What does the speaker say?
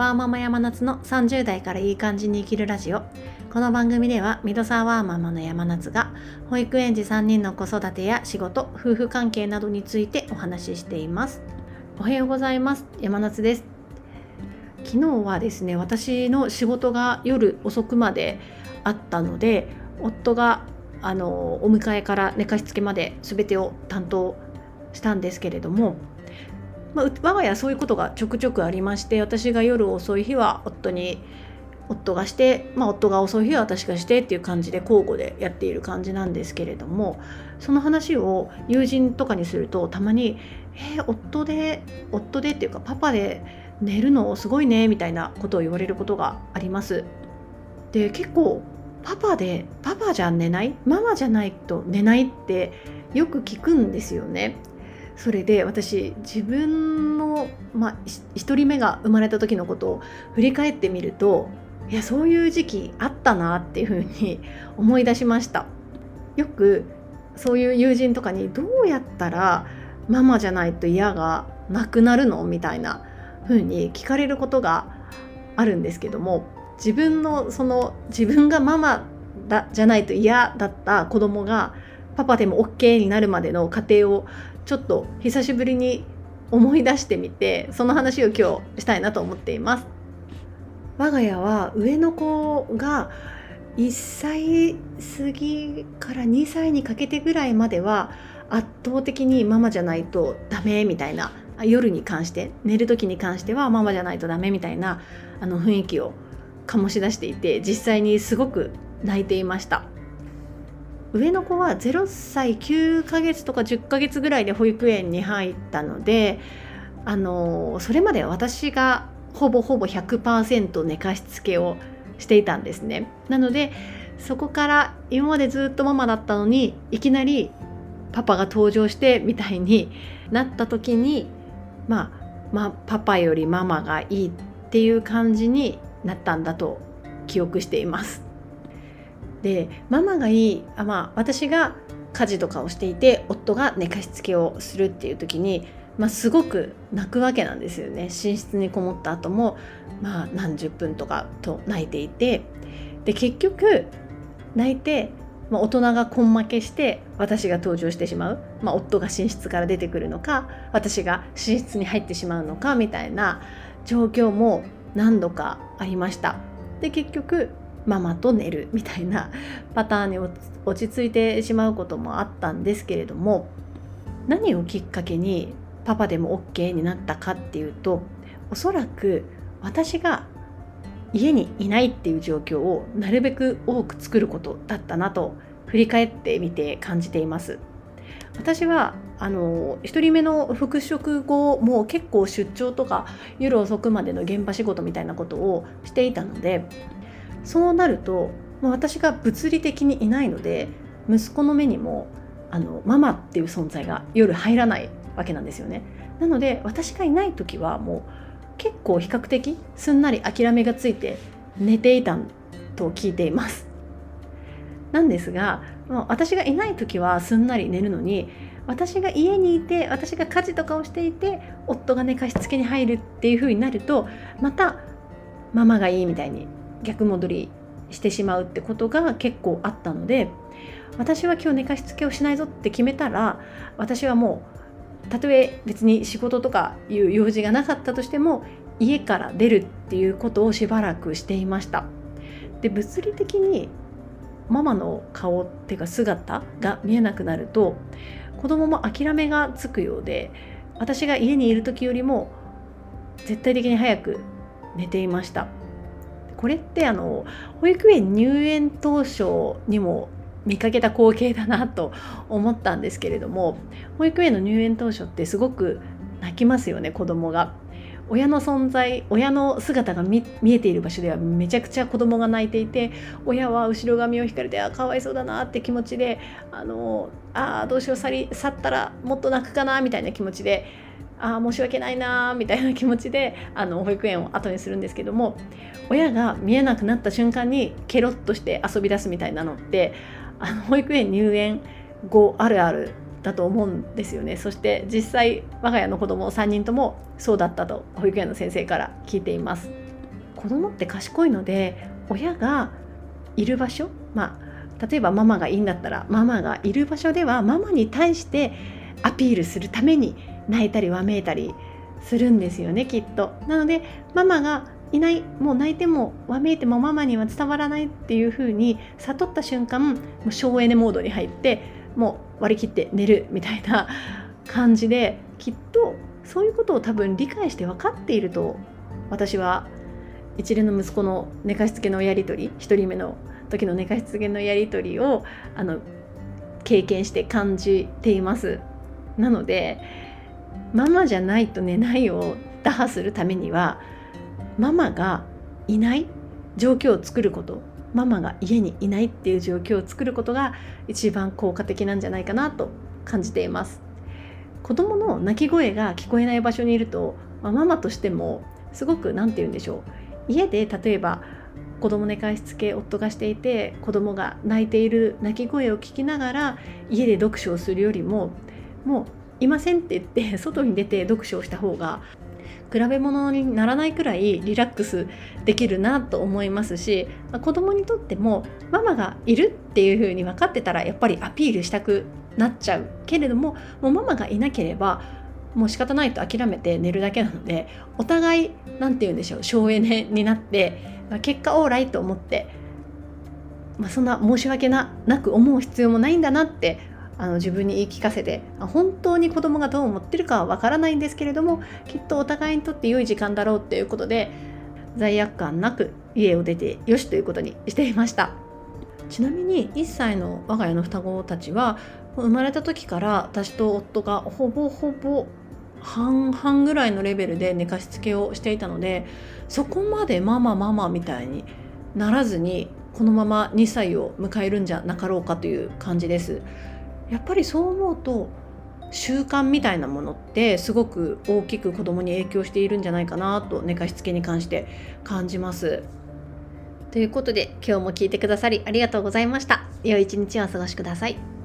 ワーママ山夏の30代からいい感じに生きるラジオ。この番組ではミドサーワーママの山夏が保育園児3人の子育てや仕事夫婦関係などについてお話ししています。おはようございます。山夏です。昨日はですね私の仕事が夜遅くまであったので夫があのお迎えから寝かしつけまで全てを担当したんですけれどもまあ、我が家そういうことがちょくちょくありまして私が夜遅い日は夫に夫がして、まあ、夫が遅い日は私がしてっていう感じで交互でやっている感じなんですけれどもその話を友人とかにするとたまに「えー、夫で夫で」っていうかパパで寝るのすごいねみたいなことを言われることがあります。で結構パパでパパじゃ寝ないママじゃないと寝ないってよく聞くんですよね。それで私自分の、まあ、1人目が生まれた時のことを振り返ってみるといやそういう時期あったなっていうふうに 思い出しました。よくそういう友人とかにどうやったらママじゃないと嫌がなくなるの？みたいな風に聞かれることがあるんですけども自分のその自分がママだじゃないと嫌だった子供がパパでも OK になるまでの過程をちょっと久しぶりに思い出してみてその話を今日したいなと思っています。我が家は上の子が1歳過ぎから2歳にかけてぐらいまでは圧倒的にママじゃないとダメみたいな夜に関して寝る時に関してはママじゃないとダメみたいなあの雰囲気を醸し出していて実際にすごく泣いていました。上の子は0歳9ヶ月とか10ヶ月ぐらいで保育園に入ったのであのそれまで私がほぼほぼ100%寝かしつけをしていたんですね。なのでそこから今までずっとママだったのにいきなりパパが登場してみたいになった時に、まあ、まあパパよりママがいいっていう感じになったんだと記憶しています。でママがいいあ、まあ、私が家事とかをしていて夫が寝かしつけをするっていう時に、まあ、すごく泣くわけなんですよね。寝室にこもった後もまあ何十分とかと泣いていて。で結局泣いて、まあ、大人が根負けして私が登場してしまう、まあ、夫が寝室から出てくるのか私が寝室に入ってしまうのかみたいな状況も何度かありました。で結局ママと寝るみたいな パターンに落ち着いてしまうこともあったんですけれども何をきっかけにパパでも OK になったかっていうとおそらく私が家にいないっていう状況をなるべく多く作ることだったなと振り返ってみて感じています。私はあの1人目の復職後もう結構出張とか夜遅くまでの現場仕事みたいなことをしていたのでそうなると、まあ、私が物理的にいないので息子の目にもあのママっていう存在が夜入らないわけなんですよね。なので私がいない時はもう結構比較的すんなり諦めがついて寝ていたと聞いています。なんですが私がいない時はすんなり寝るのに私が家にいて私が家事とかをしていて夫が寝かしつけに入るっていう風になるとまたママがいいみたいに逆戻りしてしまうってことが結構あったので私は今日寝かしつけをしないぞって決めたら私はもうたとえ別に仕事とかいう用事がなかったとしても家から出るっていうことをしばらくしていました。で物理的にママの顔っていうか姿が見えなくなると子供も諦めがつくようで私が家にいる時よりも絶対的に早く寝ていました。これってあの保育園入園当初にも見かけた光景だなと思ったんですけれども保育園の入園当初ってすごく泣きますよね子供が。親の存在親の姿が見えている場所ではめちゃくちゃ子供が泣いていて親は後ろ髪を引かれてあかわいそうだなって気持ちであのあどうしよう去り去ったらもっと泣くかなみたいな気持ちでああ申し訳ないなみたいな気持ちであの保育園を後にするんですけども親が見えなくなった瞬間にケロッとして遊び出すみたいなのってあの保育園入園後あるあるだと思うんですよね。そして実際我が家の子供3人ともそうだったと保育園の先生から聞いています子供って賢いので親がいる場所まあ例えばママがいいんだったらママがいる場所ではママに対してアピールするために泣いたりわめいたりするんですよねきっと。なのでママがいないもう泣いてもわめいてもママには伝わらないっていう風に悟った瞬間もう省エネモードに入ってもう割り切って寝るみたいな感じできっとそういうことを多分理解して分かっていると私は一連の息子の寝かしつけのやり取り1人目の時の寝かしつけのやり取りをあの経験して感じています。なのでママじゃないと寝ないを打破するためにはママがいない状況を作ることママが家にいないっていう状況を作ることが一番効果的なんじゃないかなと感じています子供の泣き声が聞こえない場所にいると、まあ、ママとしてもすごく何て言うんでしょう。家で例えば子供寝かしつけ夫がしていて子供が泣いている泣き声を聞きながら家で読書をするよりももういませんって言って 外に出て読書をした方が比べ物にならないくらいリラックスできるなと思いますし、まあ、子供にとってもママがいるっていう風に分かってたらやっぱりアピールしたくなっちゃうけれどももうママがいなければもう仕方ないと諦めて寝るだけなのでお互い何て言うんでしょう省エネになって、まあ、結果オーライと思って、まあ、そんな申し訳なく思う必要もないんだなってあの自分に言い聞かせて本当に子供がどう思ってるかはわからないんですけれどもきっとお互いにとって良い時間だろうっていうことで罪悪感なく家を出てよしということにしていました。ちなみに1歳の我が家の双子たちは生まれた時から私と夫がほぼほぼ半々ぐらいのレベルで寝かしつけをしていたのでそこまでママママみたいにならずにこのまま2歳を迎えるんじゃなかろうかという感じです。やっぱりそう思うと習慣みたいなものってすごく大きく子供に影響しているんじゃないかなと寝かしつけに関して感じます。ということで今日も聞いてくださりありがとうございました。良い一日をお過ごしください。